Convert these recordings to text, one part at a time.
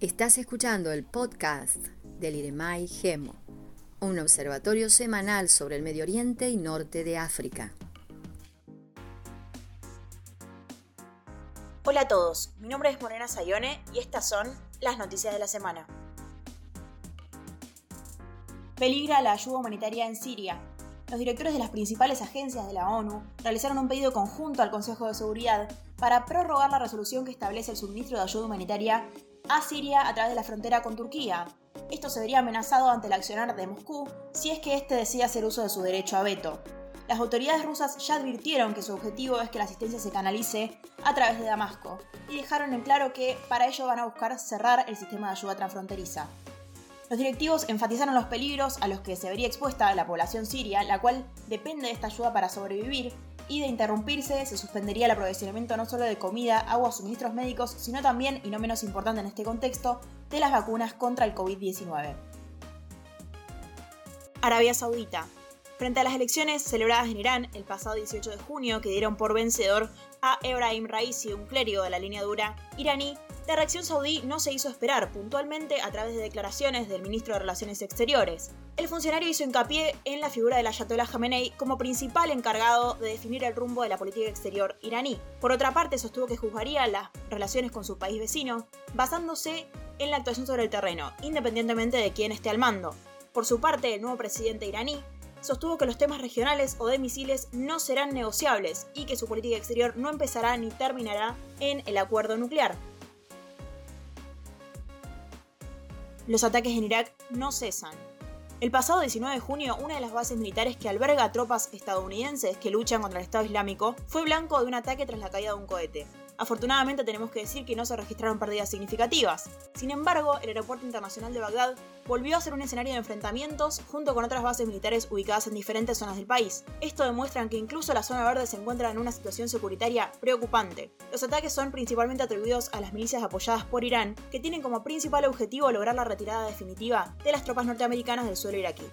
Estás escuchando el podcast del IREMAI GEMO, un observatorio semanal sobre el Medio Oriente y Norte de África. Hola a todos, mi nombre es Morena Sayone y estas son las noticias de la semana. Peligra la ayuda humanitaria en Siria. Los directores de las principales agencias de la ONU realizaron un pedido conjunto al Consejo de Seguridad para prorrogar la resolución que establece el suministro de ayuda humanitaria a Siria a través de la frontera con Turquía. Esto se vería amenazado ante el accionar de Moscú si es que éste decide hacer uso de su derecho a veto. Las autoridades rusas ya advirtieron que su objetivo es que la asistencia se canalice a través de Damasco y dejaron en claro que para ello van a buscar cerrar el sistema de ayuda transfronteriza. Los directivos enfatizaron los peligros a los que se vería expuesta la población siria, la cual depende de esta ayuda para sobrevivir, y de interrumpirse se suspendería el aprovisionamiento no solo de comida, agua suministros médicos, sino también, y no menos importante en este contexto, de las vacunas contra el COVID-19. Arabia Saudita. Frente a las elecciones celebradas en Irán el pasado 18 de junio, que dieron por vencedor a Ebrahim Raisi, un clérigo de la línea dura iraní, la reacción saudí no se hizo esperar, puntualmente a través de declaraciones del ministro de Relaciones Exteriores. El funcionario hizo hincapié en la figura del Ayatollah Khamenei como principal encargado de definir el rumbo de la política exterior iraní. Por otra parte, sostuvo que juzgaría las relaciones con su país vecino basándose en la actuación sobre el terreno, independientemente de quién esté al mando. Por su parte, el nuevo presidente iraní sostuvo que los temas regionales o de misiles no serán negociables y que su política exterior no empezará ni terminará en el acuerdo nuclear. Los ataques en Irak no cesan. El pasado 19 de junio, una de las bases militares que alberga tropas estadounidenses que luchan contra el Estado Islámico fue blanco de un ataque tras la caída de un cohete. Afortunadamente tenemos que decir que no se registraron pérdidas significativas. Sin embargo, el aeropuerto internacional de Bagdad volvió a ser un escenario de enfrentamientos junto con otras bases militares ubicadas en diferentes zonas del país. Esto demuestra que incluso la zona verde se encuentra en una situación securitaria preocupante. Los ataques son principalmente atribuidos a las milicias apoyadas por Irán, que tienen como principal objetivo lograr la retirada definitiva de las tropas norteamericanas del suelo iraquí.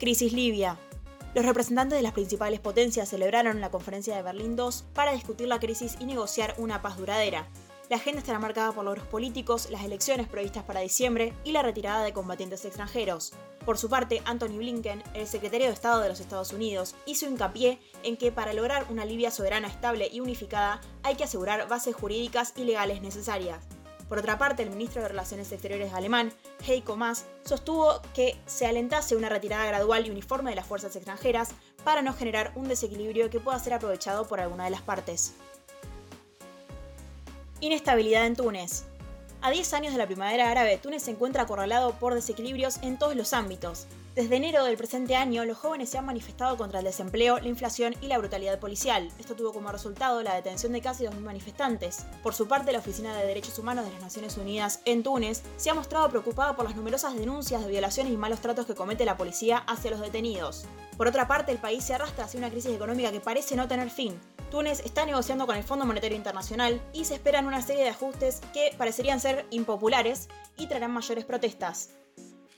Crisis Libia. Los representantes de las principales potencias celebraron la conferencia de Berlín II para discutir la crisis y negociar una paz duradera. La agenda estará marcada por logros políticos, las elecciones previstas para diciembre y la retirada de combatientes extranjeros. Por su parte, Anthony Blinken, el secretario de Estado de los Estados Unidos, hizo hincapié en que para lograr una Libia soberana estable y unificada hay que asegurar bases jurídicas y legales necesarias. Por otra parte, el ministro de Relaciones Exteriores alemán, Heiko Maas, sostuvo que se alentase una retirada gradual y uniforme de las fuerzas extranjeras para no generar un desequilibrio que pueda ser aprovechado por alguna de las partes. Inestabilidad en Túnez. A 10 años de la primavera árabe, Túnez se encuentra acorralado por desequilibrios en todos los ámbitos, desde enero del presente año, los jóvenes se han manifestado contra el desempleo, la inflación y la brutalidad policial. Esto tuvo como resultado la detención de casi 2.000 manifestantes. Por su parte, la Oficina de Derechos Humanos de las Naciones Unidas en Túnez se ha mostrado preocupada por las numerosas denuncias de violaciones y malos tratos que comete la policía hacia los detenidos. Por otra parte, el país se arrastra hacia una crisis económica que parece no tener fin. Túnez está negociando con el Fondo Monetario Internacional y se esperan una serie de ajustes que parecerían ser impopulares y traerán mayores protestas.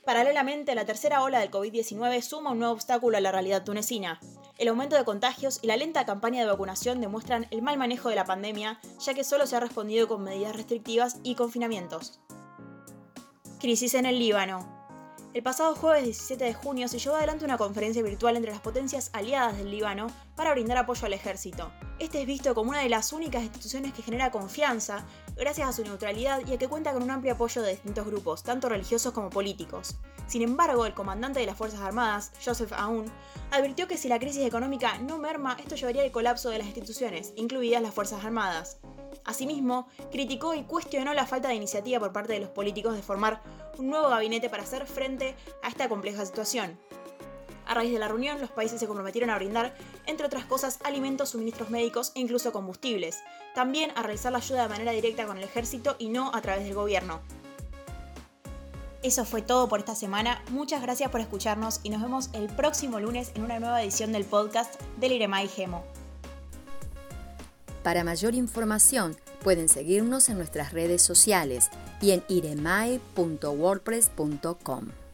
Paralelamente, la tercera ola del COVID-19 suma un nuevo obstáculo a la realidad tunecina. El aumento de contagios y la lenta campaña de vacunación demuestran el mal manejo de la pandemia, ya que solo se ha respondido con medidas restrictivas y confinamientos. Crisis en el Líbano. El pasado jueves 17 de junio se llevó adelante una conferencia virtual entre las potencias aliadas del Líbano para brindar apoyo al ejército. Este es visto como una de las únicas instituciones que genera confianza gracias a su neutralidad y a que cuenta con un amplio apoyo de distintos grupos, tanto religiosos como políticos. Sin embargo, el comandante de las Fuerzas Armadas, Joseph Aoun, advirtió que si la crisis económica no merma, esto llevaría al colapso de las instituciones, incluidas las Fuerzas Armadas. Asimismo, criticó y cuestionó la falta de iniciativa por parte de los políticos de formar un nuevo gabinete para hacer frente a esta compleja situación. A raíz de la reunión, los países se comprometieron a brindar, entre otras cosas, alimentos, suministros médicos e incluso combustibles. También a realizar la ayuda de manera directa con el ejército y no a través del gobierno. Eso fue todo por esta semana. Muchas gracias por escucharnos y nos vemos el próximo lunes en una nueva edición del podcast del Iremai Gemo. Para mayor información pueden seguirnos en nuestras redes sociales y en iremai.wordpress.com.